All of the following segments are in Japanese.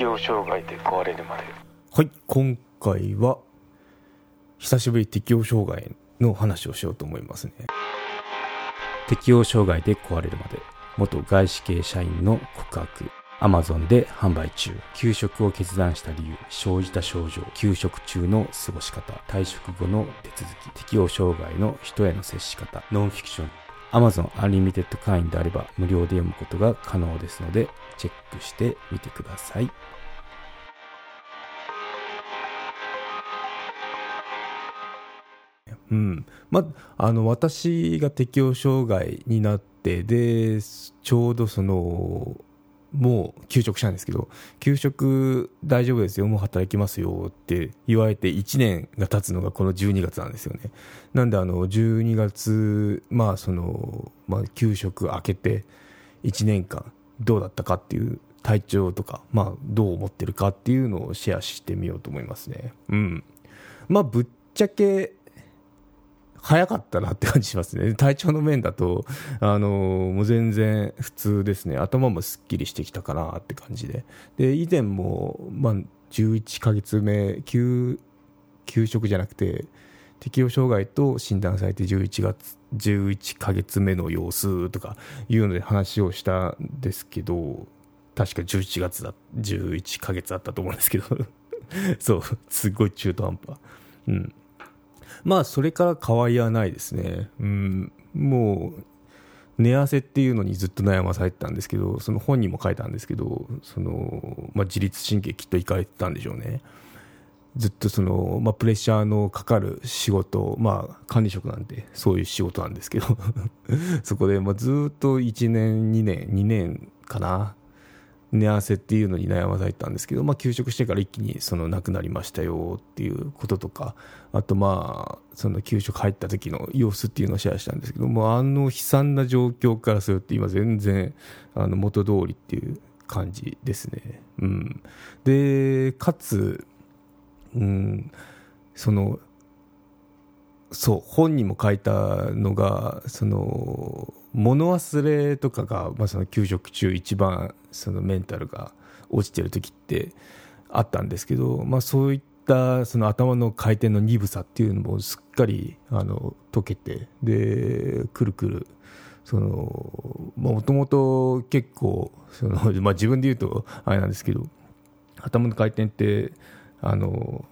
適応障害で壊れるまで。はい今回は久しぶり適応障害の話をしようと思いますね。適応障害で壊れるまで元外資系社員の告白。アマゾンで販売中。休職を決断した理由。生じた症状。休職中の過ごし方。退職後の手続き。適応障害の人への接し方。ノンフィクション Amazon Unlimited 会員であれば無料で読むことが可能ですのでチェックしてみてください。うん。まあの私が適応障害になってでちょうどそのもう休職したんですけど休職大丈夫ですよもう働きますよって言われて1年が経つのがこの12月なんですよね。なんであの12月まあその、まあ、休職明けて1年間どうだったかっていう体調とか、まあ、どう思ってるかっていうのをシェアしてみようと思いますね。うん。まあぶっちゃけ早かったなって感じしますね。体調の面だと、あのもう全然普通ですね。頭もすっきりしてきたかなって感じで。で、以前も、まあ、11ヶ月目、休、休職じゃなくて、適応障害と診断されて11月、11ヶ月目の様子とかいうので話をしたんですけど、確か11月だ、11ヶ月だったと思うんですけど、そう、すごい中途半端。うん。まあそれから変わりはないですね、うん、もう寝汗っていうのにずっと悩まされてたんですけどその本にも書いたんですけどその、まあ、自律神経きっといかれてたんでしょうね。ずっとその、まあ、プレッシャーのかかる仕事、まあ、管理職なんでそういう仕事なんですけど。そこで、まあ、ずっと1年2年2年かな。寝汗っていうのに悩まされたんですけど、まあ、休職してから一気にその亡くなりましたよっていうこととかあとまあその休職入った時の様子っていうのをシェアしたんですけどもあの悲惨な状況からすると今全然あの元通りっていう感じですね。うん、でかつ、うん、そのそう本にも書いたのがその物忘れとかが、まあ、その給食中一番そのメンタルが落ちてる時ってあったんですけど、まあ、そういったその頭の回転の鈍さっていうのもすっかりあの解けてでくるくるもともと結構その、まあ、自分で言うとあれなんですけど頭の回転ってあの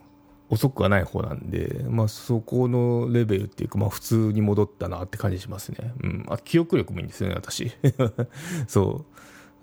遅くはない方なんで、まあ、そこのレベルっていうか、まあ、普通に戻ったなって感じしますね。うん、あ記憶力もいいんですよね、私。そ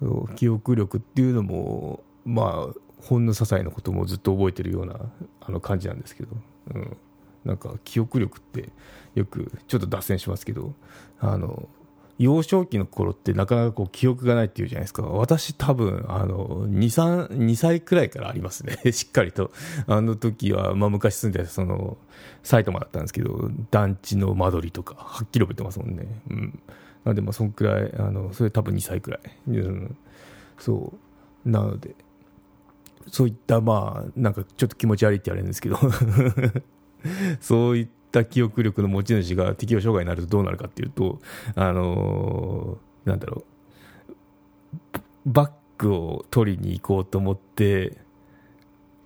う。記憶力っていうのも、まあ、ほんの些細なこともずっと覚えてるようなあの感じなんですけど、うん、なんか記憶力ってよくちょっと脱線しますけどあの幼少期の頃ってなかなかこう記憶がないっていうじゃないですか。私多分、あの、2、3、2歳くらいからありますね。しっかりと。あの時は、まあ昔住んでた、その、埼玉だったんですけど、団地の間取りとか、はっきり覚えてますもんね。うん。なんで、まあそんくらい、あの、それ多分2歳くらい。うん。そう。なので、そういった、まあ、なんかちょっと気持ち悪いって言われるんですけど そういったった記憶力の持ち主が適応障害になるとどうなるかっていうと、あのー、なんだろう、バッグを取りに行こうと思って、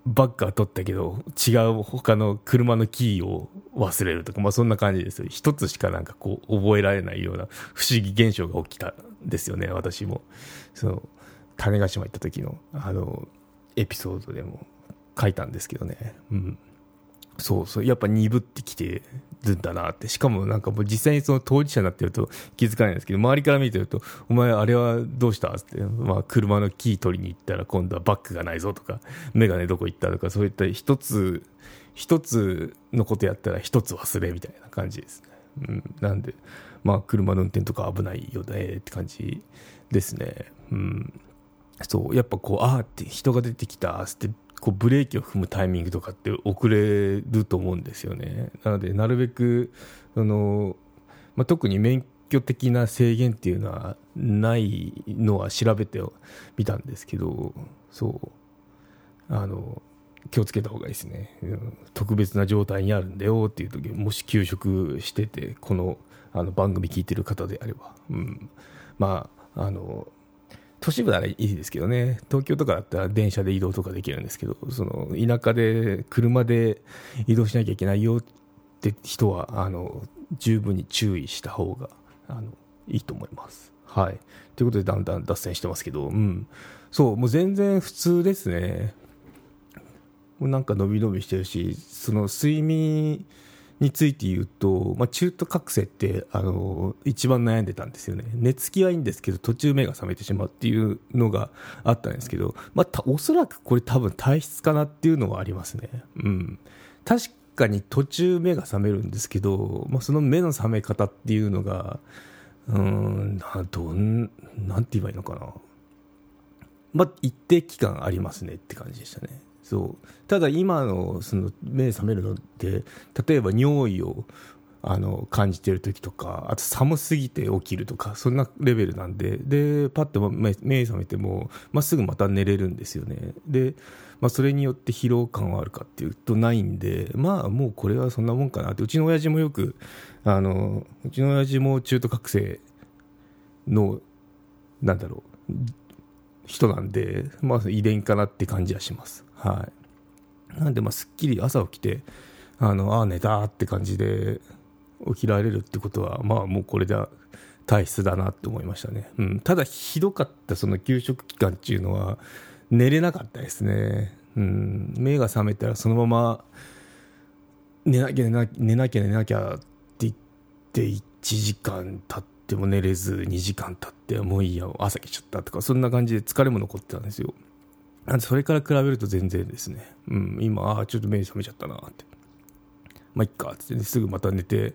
バッグは取ったけど、違う他の車のキーを忘れるとか、まあそんな感じですよ。一つしかなんかこう覚えられないような不思議現象が起きたんですよね、私も。その、種子島行った時の、あの、エピソードでも書いたんですけどね。うん。そうそう、やっぱ鈍ってきてるんだなって。しかもなんかもう実際にその当事者になってると気づかないんですけど、周りから見てると、お前あれはどうした？って、まあ車のキー取りに行ったら今度はバッグがないぞとか、メガネどこ行ったとか、そういった一つ、一つのことやったら一つ忘れみたいな感じですね。うん、なんで、まあ車の運転とか危ないよねって感じですね。うん。そう、やっぱこう、ああって人が出てきたってこうブレーキを踏むタイミングとかって遅れると思うんですよね。なので、なるべく、あの、まあ、特に免許的な制限っていうのはないのは調べてみたんですけど、そう、あの、気をつけた方がいいですね。特別な状態にあるんだよっていう時、もし休職してて、このあの番組聞いてる方であれば、うん、まあ、あの、都市部ならいいですけどね、東京とかだったら電車で移動とかできるんですけど、その田舎で車で移動しなきゃいけないよって人は、あの十分に注意した方があのいいと思います。はい。ということで、だんだん脱線してますけど、うん。そう、もう全然普通ですね。なんか伸び伸びしてるし、その睡眠について言うと、まあ、中途覚醒ってあの一番悩んでたんですよね、寝つきはいいんですけど、途中目が覚めてしまうっていうのがあったんですけど、まあ、おそらくこれ、多分体質かなっていうのはありますね。うん、確かに途中目が覚めるんですけど、まあ、その目の覚め方っていうのが、うん、どんなんて言えばいいのかな、まあ、一定期間ありますねって感じでしたね。そう。ただ今のその目覚めるのって例えば尿意をあの感じている時とかあと寒すぎて起きるとかそんなレベルなんででパッと目覚めても、まあ、すぐまた寝れるんですよね。で、まあ、それによって疲労感はあるかっていうとないんでまあもうこれはそんなもんかなって。うちの親父もよくあのうちの親父も中途覚醒のなんだろう人なんで、まあ、遺伝かなって感じはします。はい。なんで、まあ、すっきり朝起きて、あの、ああ、寝たって感じで起きられるってことは、まあ、もうこれで体質だなって思いましたね。うん。ただ、ひどかったその給食期間っていうのは、寝れなかったですね。うん。目が覚めたらそのまま、寝なきゃ寝なきゃ寝なきゃって言って1時間経っても寝れず2時間経ってもういいや朝来ちゃったとかそんな感じで疲れも残ってたんですよそれから比べると全然ですね、うん、今、ああ、ちょっと目覚めちゃったなって。まあ、いっか、つって、ね、すぐまた寝て、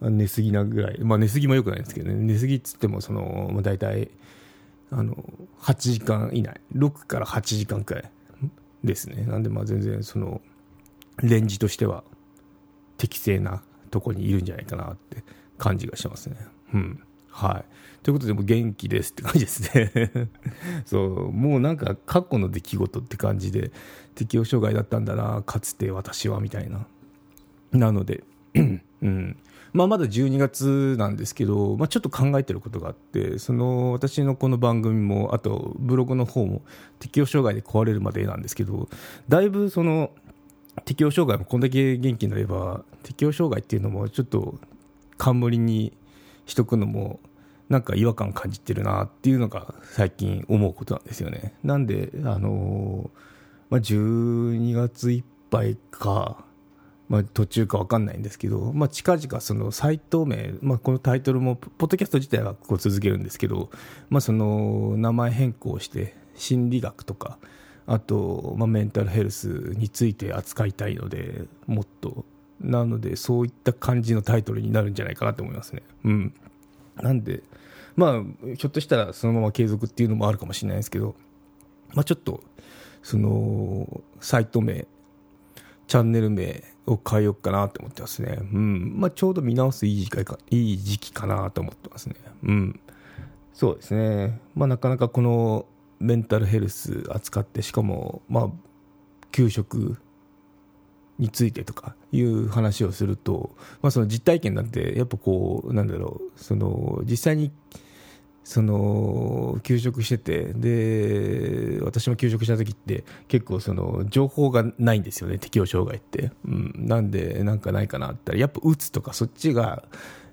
寝すぎなぐらい、まあ寝すぎもよくないんですけどね、寝すぎっつっても、その、まあ、大体、あの、8時間以内、6から8時間くらいですね。なんで、まあ全然、その、レンジとしては適正なとこにいるんじゃないかなって感じがしますね。うん。はい。ということで、も元気ですって感じですね そう、もうなんか過去の出来事って感じで、適応障害だったんだな、かつて私はみたいな。なので、うん。まあ、まだ12月なんですけど、まあ、ちょっと考えてることがあってその私のこの番組もあとブログの方も適応障害で壊れるまでなんですけどだいぶその適応障害もこんだけ元気になれば適応障害っていうのもちょっと冠にしとくのもなんか違和感感じてるなっていうのが最近思うことなんですよね。なんで、あのまあ、12月いっぱいか、まあ、途中か分かんないんですけど、まあ、近々そのサイト名、まあ、このタイトルもポッドキャスト自体はこう続けるんですけど、まあ、その名前変更して心理学とかあと、まあ、メンタルヘルスについて扱いたいのでもっとなのでそういった感じのタイトルになるんじゃないかなと思いますね。うん、なんで、まあ、ひょっとしたらそのまま継続っていうのもあるかもしれないですけど、まあ、ちょっとそのサイト名チャンネル名を変えようかなと思ってますね。うんまあ、ちょうど見直すいい時期かいい時期かなと思ってますね。うん、そうですね、まあ、なかなかこのメンタルヘルス扱ってしかも、まあ、給食についてとかいう話をすると、まあ、その実体験なんてやっぱこうなんだろうその実際にその休職しててで私も休職した時って結構その情報がないんですよね適応障害って、うん、なんでなんかないかなって言ったらやっぱうつとかそっちが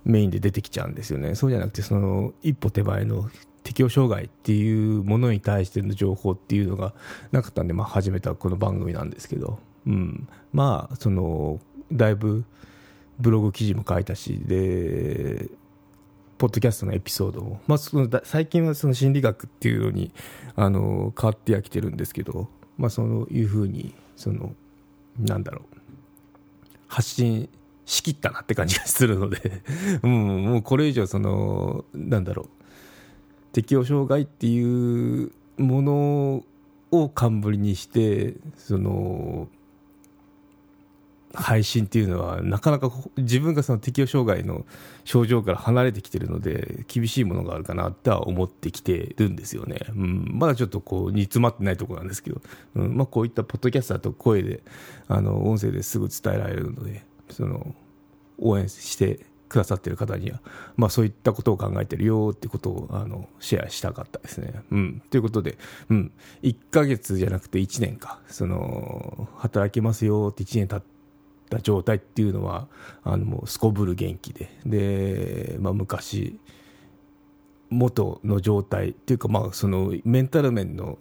メインで出てきちゃうんですよね。そうじゃなくてその一歩手前の適応障害っていうものに対しての情報っていうのがなかったんで、まあ、始めたこの番組なんですけど。うん、まあそのだいぶブログ記事も書いたしでポッドキャストのエピソードも、まあ、その最近はその心理学っていうのにあの変わってはきてるんですけど、まあ、そういうふうにそのなんだろう。発信しきったなって感じがするので。うん、もうこれ以上そのなんだろう。適応障害っていうものを冠にしてその配信っていうのはなかなか自分がその適応障害の症状から離れてきてるので厳しいものがあるかなとは思ってきてるんですよね、うん、まだちょっとこう煮詰まってないところなんですけど、うん。まあ、こういったポッドキャスターと声であの音声ですぐ伝えられるのでその応援してくださってる方には、まあ、そういったことを考えてるよってことをあのシェアしたかったですね。うん、ということで、うん、1ヶ月じゃなくて1年か。その働けますよって1年経ってた状態っていうのはあのもうすこぶる元気でで、まあ、昔元の状態っていうか、まあ、そのメンタル面の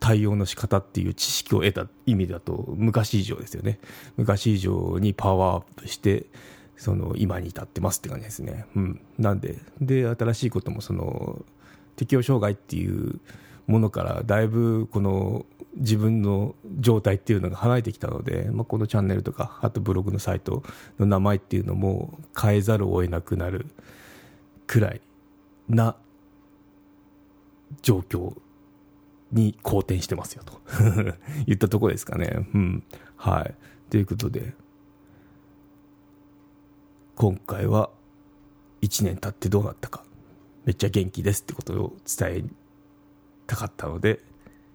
対応の仕方っていう知識を得た意味だと昔以上ですよね。昔以上にパワーアップしてその今に至ってますって感じですね、うん、なんでで新しいこともその適応障害っていうものからだいぶこの自分の状態っていうのが離れてきたので、まあ、このチャンネルとかあとブログのサイトの名前っていうのも変えざるを得なくなるくらいな状況に好転してますよと 言ったとこですかね。うん。はい。ということで、今回は1年経ってどうなったか、めっちゃ元気ですってことを伝えたかったので、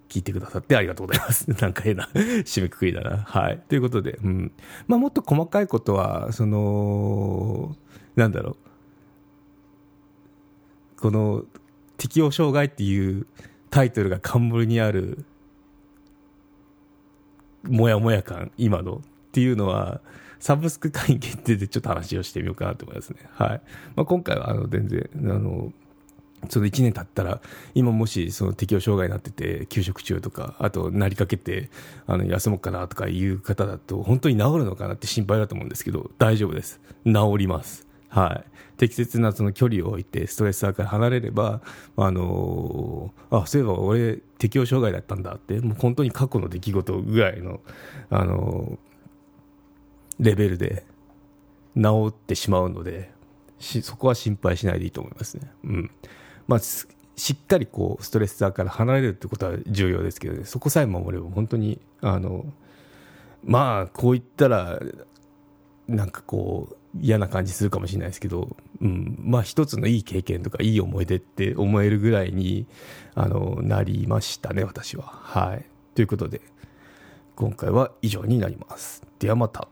聞いてくださってありがとうございます。なんか変な締めくくりだな。はい。ということで、うん。まあもっと細かいことは、その、なんだろう。この適応障害っていうタイトルが冠にあるもやもや感今のっていうのはサブスク会員限定でちょっと話をしてみようかなと思いますね。はい。まあ、今回はあの全然、あの、その1年経ったら、今もしその適応障害になってて、休職中とか、あとなりかけて、あの、休もうかなとかいう方だと、本当に治るのかなって心配だと思うんですけど、大丈夫です。治ります。はい。適切なその距離を置いてストレスサーから離れれば、あのー、あ、そういえば俺適応障害だったんだって、もう本当に過去の出来事ぐらいの、あのー、レベルで治ってしまうので、そこは心配しないでいいと思いますね。うん。まあ、しっかりこう、ストレスサーから離れるってことは重要ですけどね、そこさえ守れば本当に、あの、まあ、こう言ったら、なんかこう、嫌な感じするかもしれないですけど、うん、まあ一つのいい経験とかいい思い出って思えるぐらいに、あの、なりましたね、私は。はい。ということで、今回は以上になります。ではまた。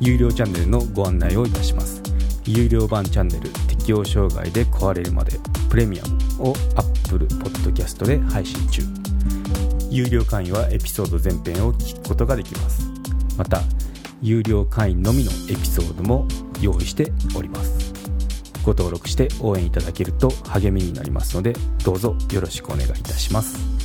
有料チャンネルのご案内をいたします。有料版チャンネル業障害で壊れるまでプレミアムを Apple Podcast で配信中。有料会員はエピソード全編を聞くことができます。また、有料会員のみのエピソードも用意しておりますご登録して応援いただけると励みになりますのでどうぞよろしくお願いいたします